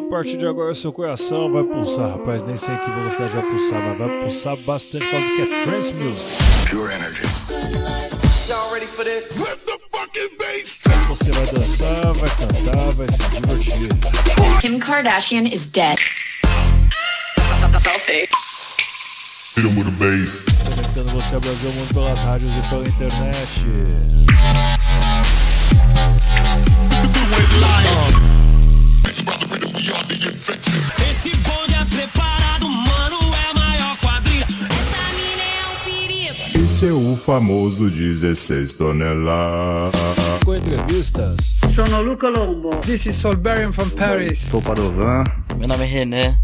A partir de agora seu coração vai pulsar, rapaz. Nem sei em que velocidade vai pulsar, mas vai pulsar bastante por causa que é trance music. Pure energy. Y'all ready for this? Let the fucking bass Você vai dançar, vai cantar, vai se divertir. Kim Kardashian is dead. Selfie. Hit him with a bass. Conectando você ao Brasil, mundo pelas rádios e pela internet. Esse bonde é preparado, mano, é maior quadrilha. Essa mina é um perigo. Esse é o famoso 16 toneladas. Com entrevistas. Sono Luca Lombo. This is Solberian from Paris. Sou Padovan. Meu nome é René.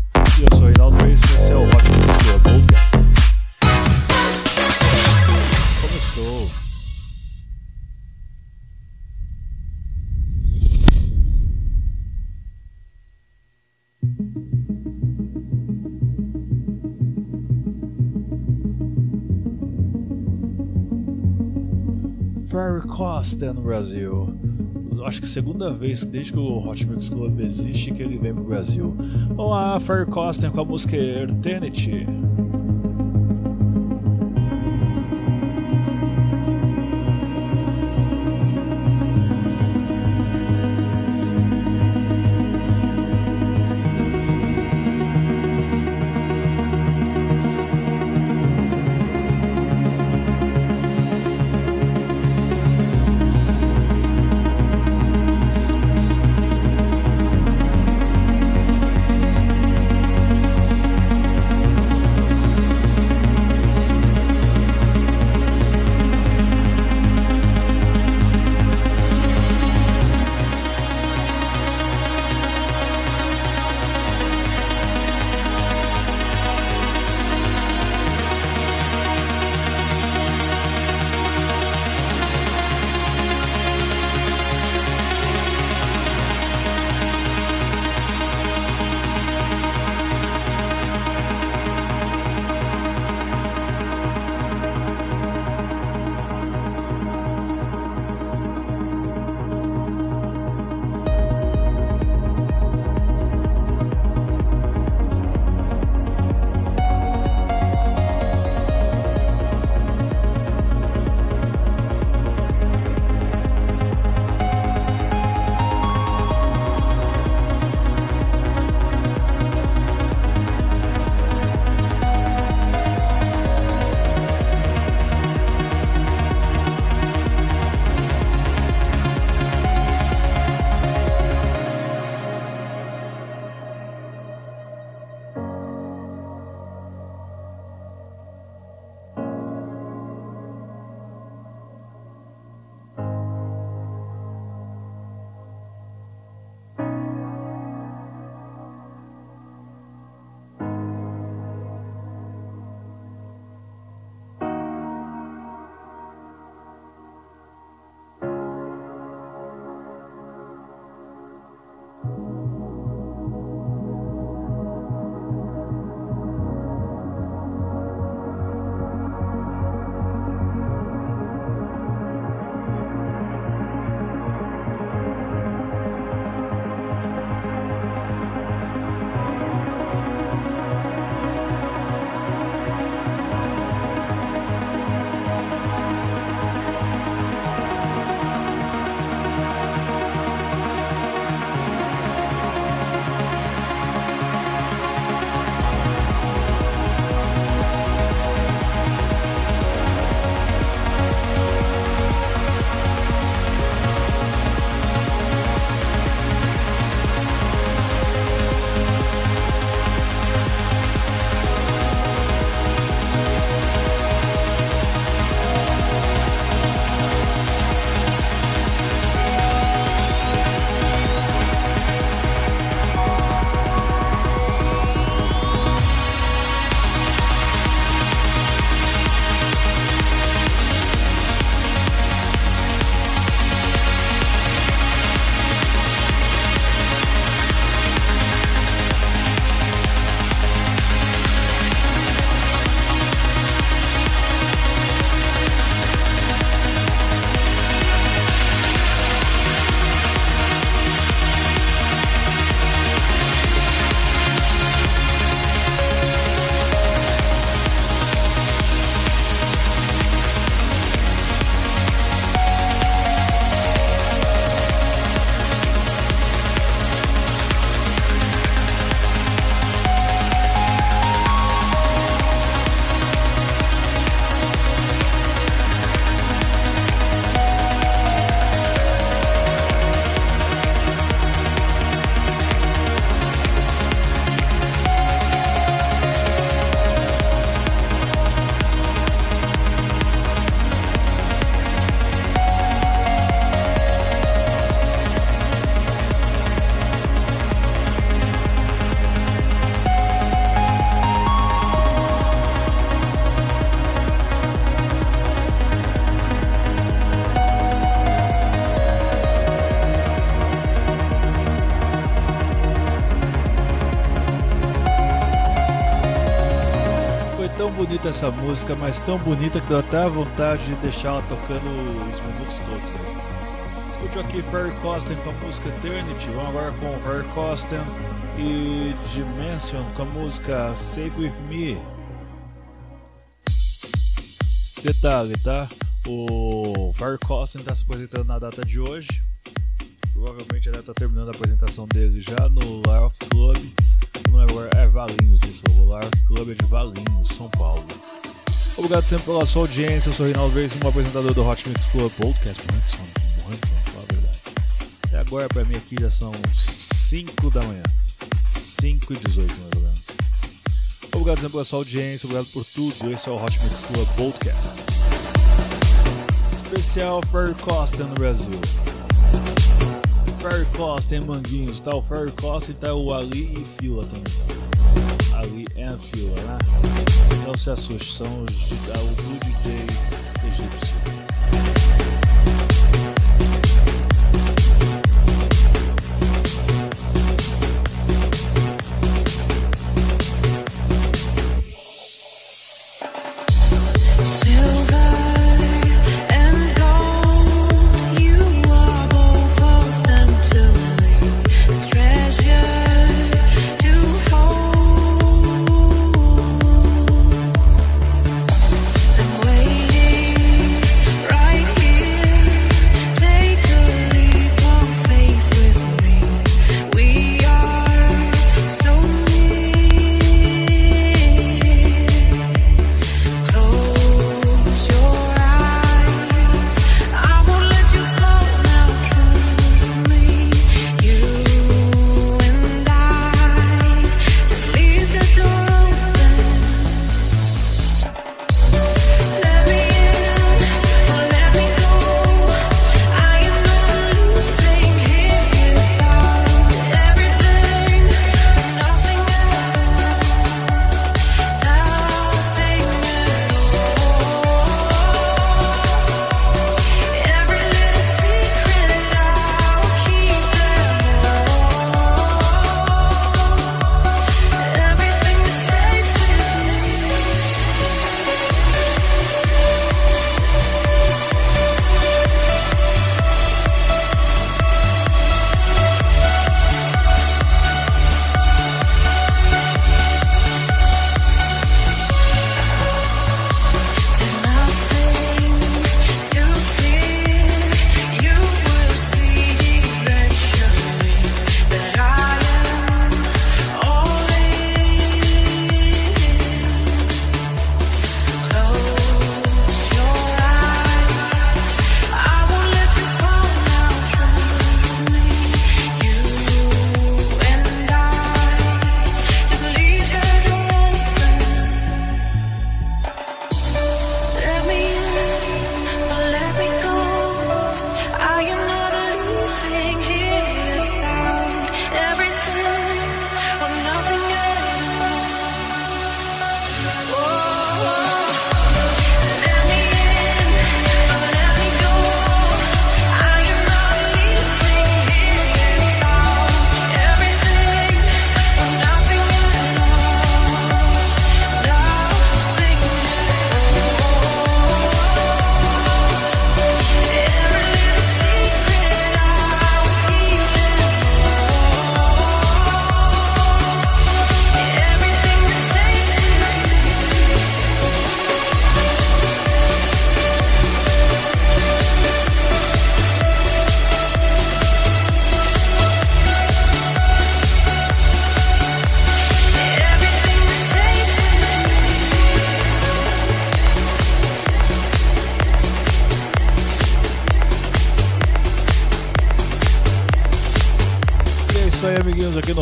Costa no Brasil. Acho que segunda vez desde que o Hot Mix Club existe que ele vem pro Brasil. Vamos lá, Ferry Costa com a música Eternity. Bonita essa música, mas tão bonita que deu até vontade de deixar ela tocando os minutos todos aí. Escute aqui Ferry Costen com a música Eternity, vamos agora com Ferry Costen e Dimension com a música Safe With Me. Detalhe, tá? O Ferry Costen está se apresentando na data de hoje. Provavelmente ele está terminando a apresentação dele já no Rock Club Valinhos isso, o Lark Club é de Valinhos, São Paulo. Obrigado sempre pela sua audiência, eu sou Reinaldo Reis, um apresentador do Hot Mix Club Podcast, de sono, fala a verdade. E agora pra mim aqui já são 5 da manhã, 5 e 18 mais ou menos. Obrigado sempre pela sua audiência, obrigado por tudo, esse é o Hot Mix Club Podcast. Especial Ferry Costa no Brasil. Ferry Costa em Manguinhos, tá o Ferry Costa e tá o Ali e Fila também. Ali e Fila, né? Não se os, é o do DJ egípcio.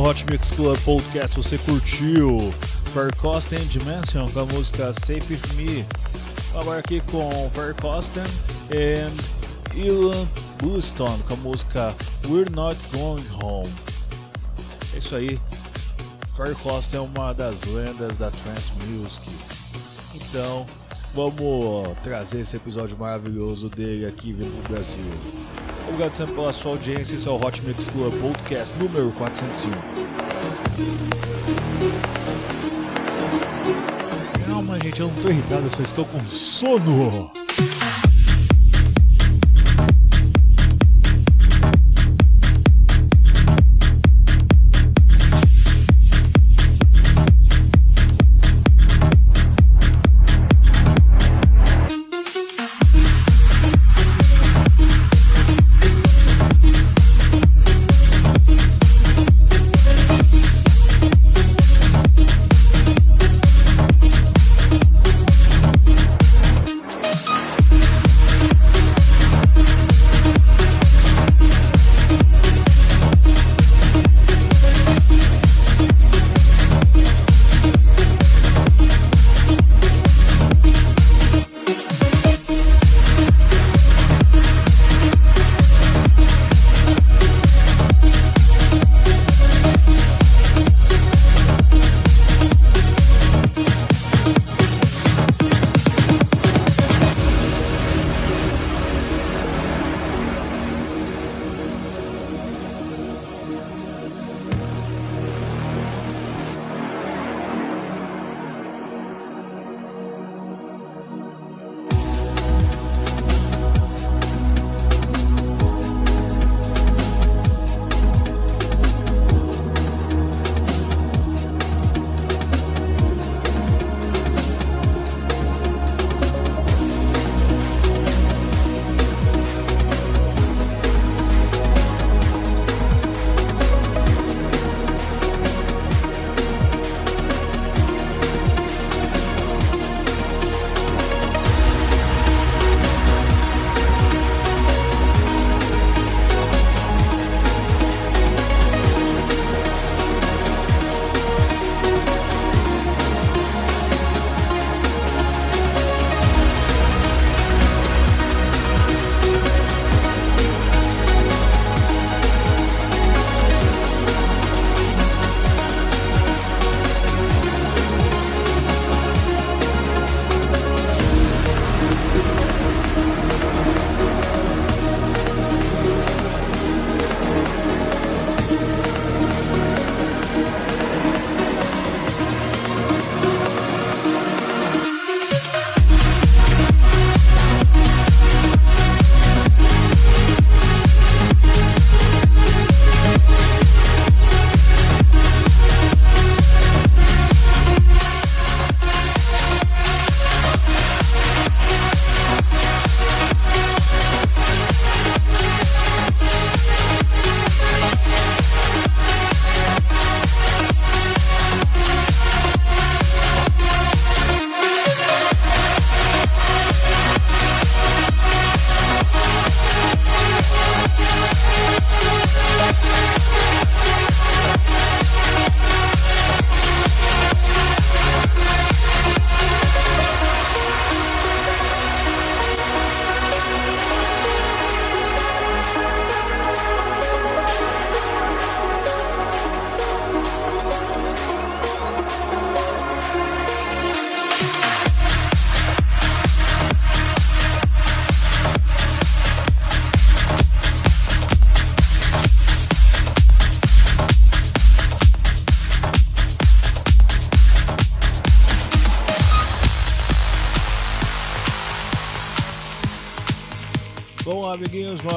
Hot Mix Club Podcast. Você curtiu Fair Costen Dimension com a música Safe With Me. Agora aqui com Fair Costen e Ilan Buston com a música We're Not Going Home. É isso aí. Fair Costen é uma das lendas da Trance Music. Então, vamos trazer esse episódio maravilhoso dele aqui vindo pro Brasil. Obrigado sempre pela sua audiência. Esse é o Hot Mix Club Podcast número 401. Calma, gente, eu não tô irritado, eu só estou com sono.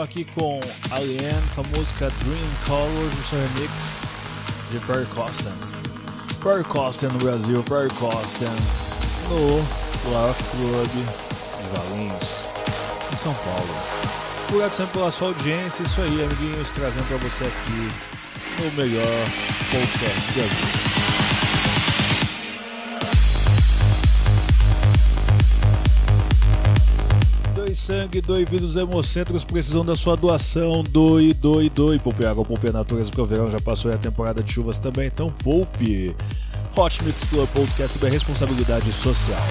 Aqui com Alien com a música Dream Colors, o seu remix de Ferry Costin. Ferry Costin no Brasil, Ferry Costin no Rock Club de Valinhos, em São Paulo. Obrigado sempre pela sua audiência, isso aí, amiguinhos, trazendo para você aqui o melhor podcast de Brasil. Sangue, doe vidas hemocentros precisam da sua doação. Doe, doe, doe. Poupe água, poupe a natureza, porque o verão já passou e a temporada de chuvas também, então poupe. Hot Mix Club Podcast é responsabilidade social.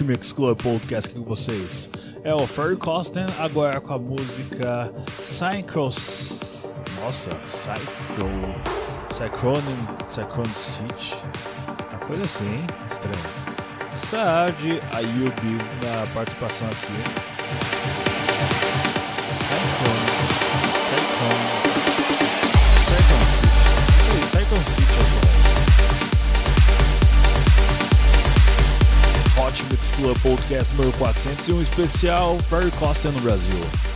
Mix Club Podcast aqui com vocês. É o Ferry Costin agora com a música Synchros. Nossa, Psycho. Cyclonin. Cyclone City. Uma coisa assim, hein? Estranho. Saad Ayubi na participação aqui. Club Podcast número 401, especial Ferry Costa no Brasil.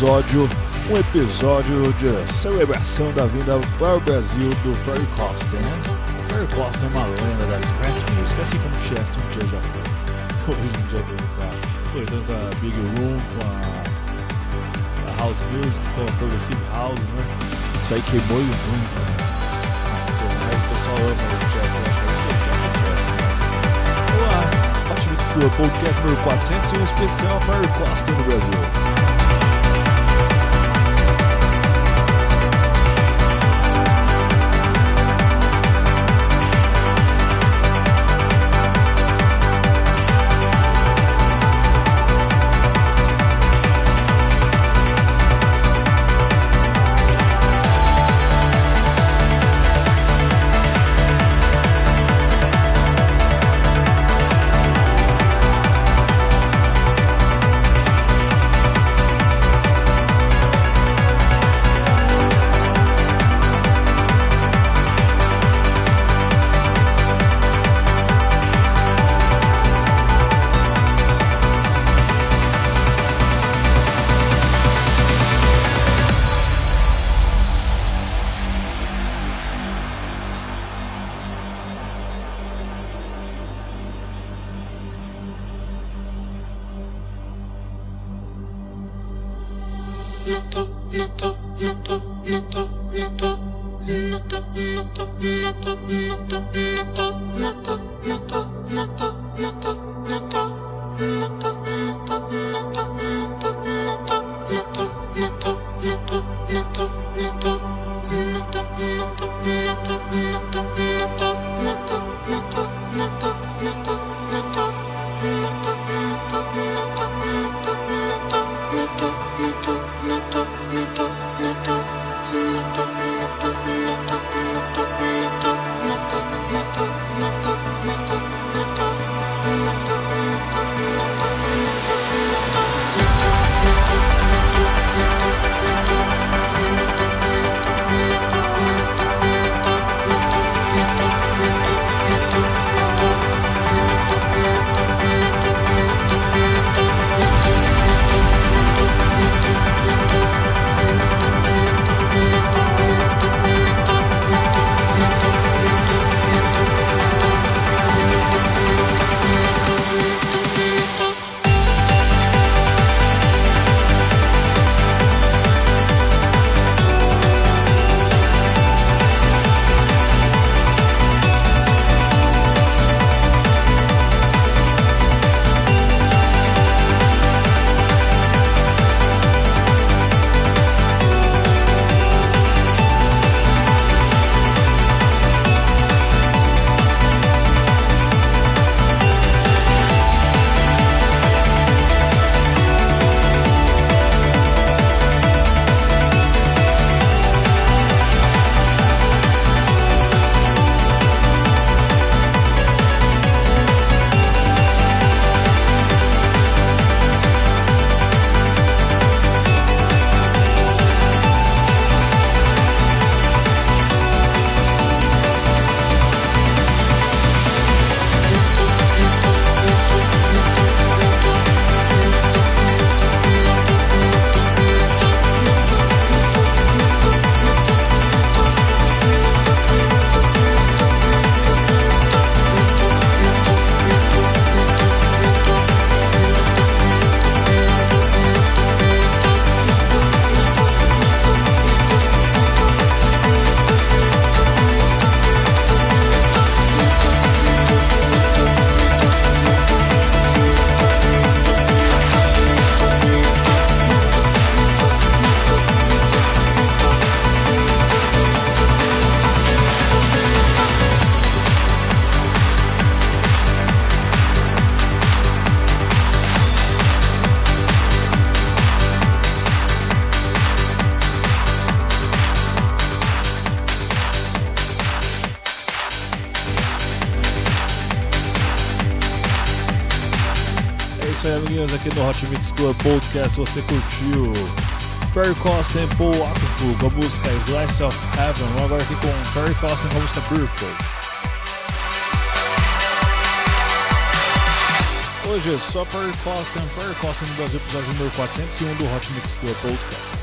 Episódio, um episódio de celebração da vinda para o Brasil do Ferry Costa, né? Ferry Costa é uma lenda da Trance Music, assim como Chester um dia já foi. Hoje em dia veio com a, com a Big Room, com a, a House Music, com a Progressive House, né? Isso aí queimou muito, né? Nossa, o pessoal ama o Chester, eu acho que é Chester, Chester, né? Vamos lá, Hot Mix Club Podcast número 400 e um especial Ferry Costa no Brasil. Aqui no Hot Mix Club Podcast. Você curtiu Perry Costin e Paul Apple com a música Slice of Heaven. Vamos agora aqui com Perry Costin com a música Beautiful. Hoje é só Perry Costin, Perry Costin no Brasil, episódio número 401 do Hot Mix Club Podcast.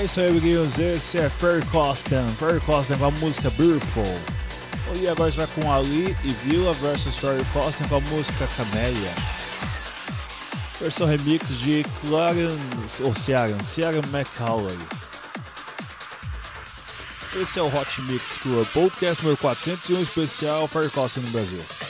É isso aí, amiguinhos. Esse é Ferry Costan. Ferry Costan com a música Beautiful. E agora vai com Ali e Villa versus Ferry Costan com a música Camélia. Versão remix de Clarence, ou Ciaran, Ciaran McCauley. Esse é o Hot Mix Club Podcast número 401 especial Ferry Costan no Brasil.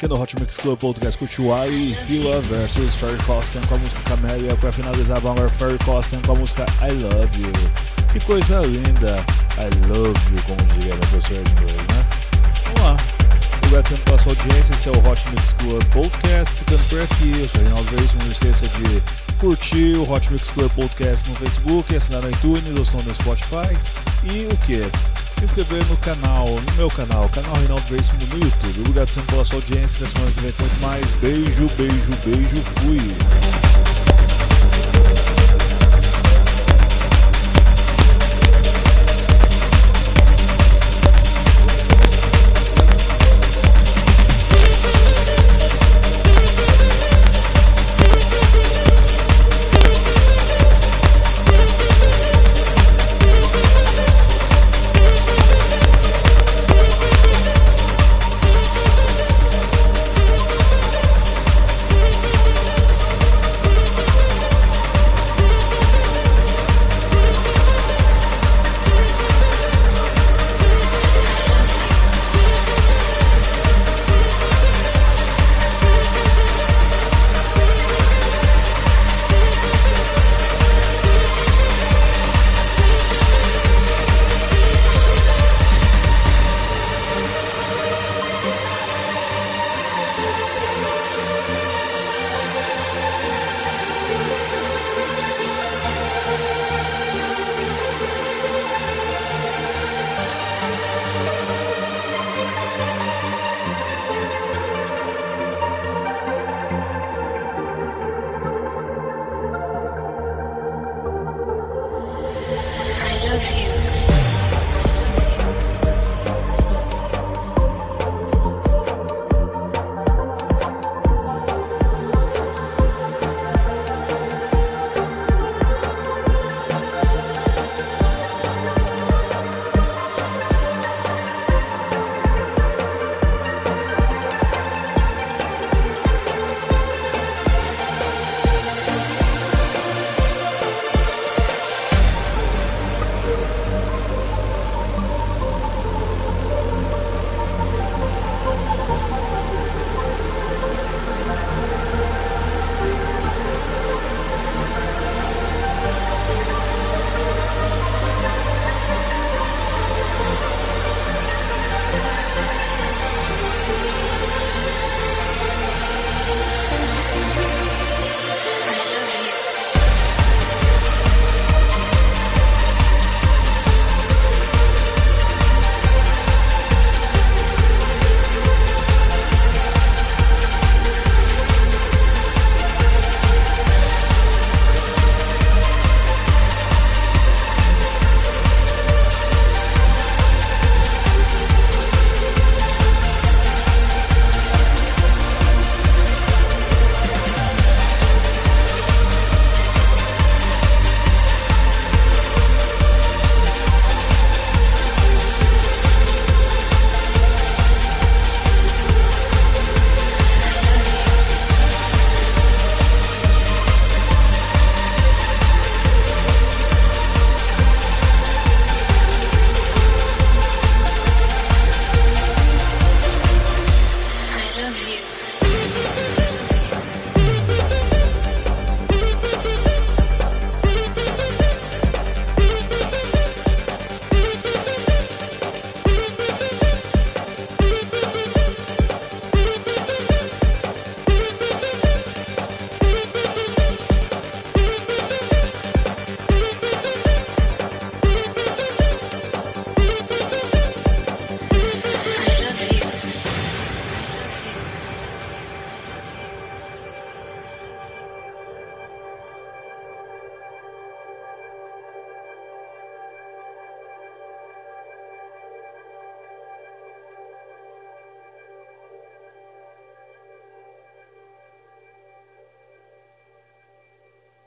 Aqui no Hot Mix Club Podcast curtiu Ali Fila versus Ferry Costan com a música Camélia. Para finalizar, vamos agora Ferry Costan com a música I Love You. Que coisa linda! I love you, como diria a professora de inglês, né? Vamos lá. Obrigado pela sua audiência. Esse é o Hot Mix Club Podcast. Ficando por aqui. Eu sou Reinaldo Reis. Não esqueça de curtir o Hot Mix Club Podcast no Facebook, assinar no iTunes, ou no Spotify. E o que? Se inscrever no canal, no meu canal, canal Reinaldo Veríssimo no YouTube. Obrigado sempre pela sua audiência. Na semana que vem tem muito mais. Beijo, beijo, beijo. Fui.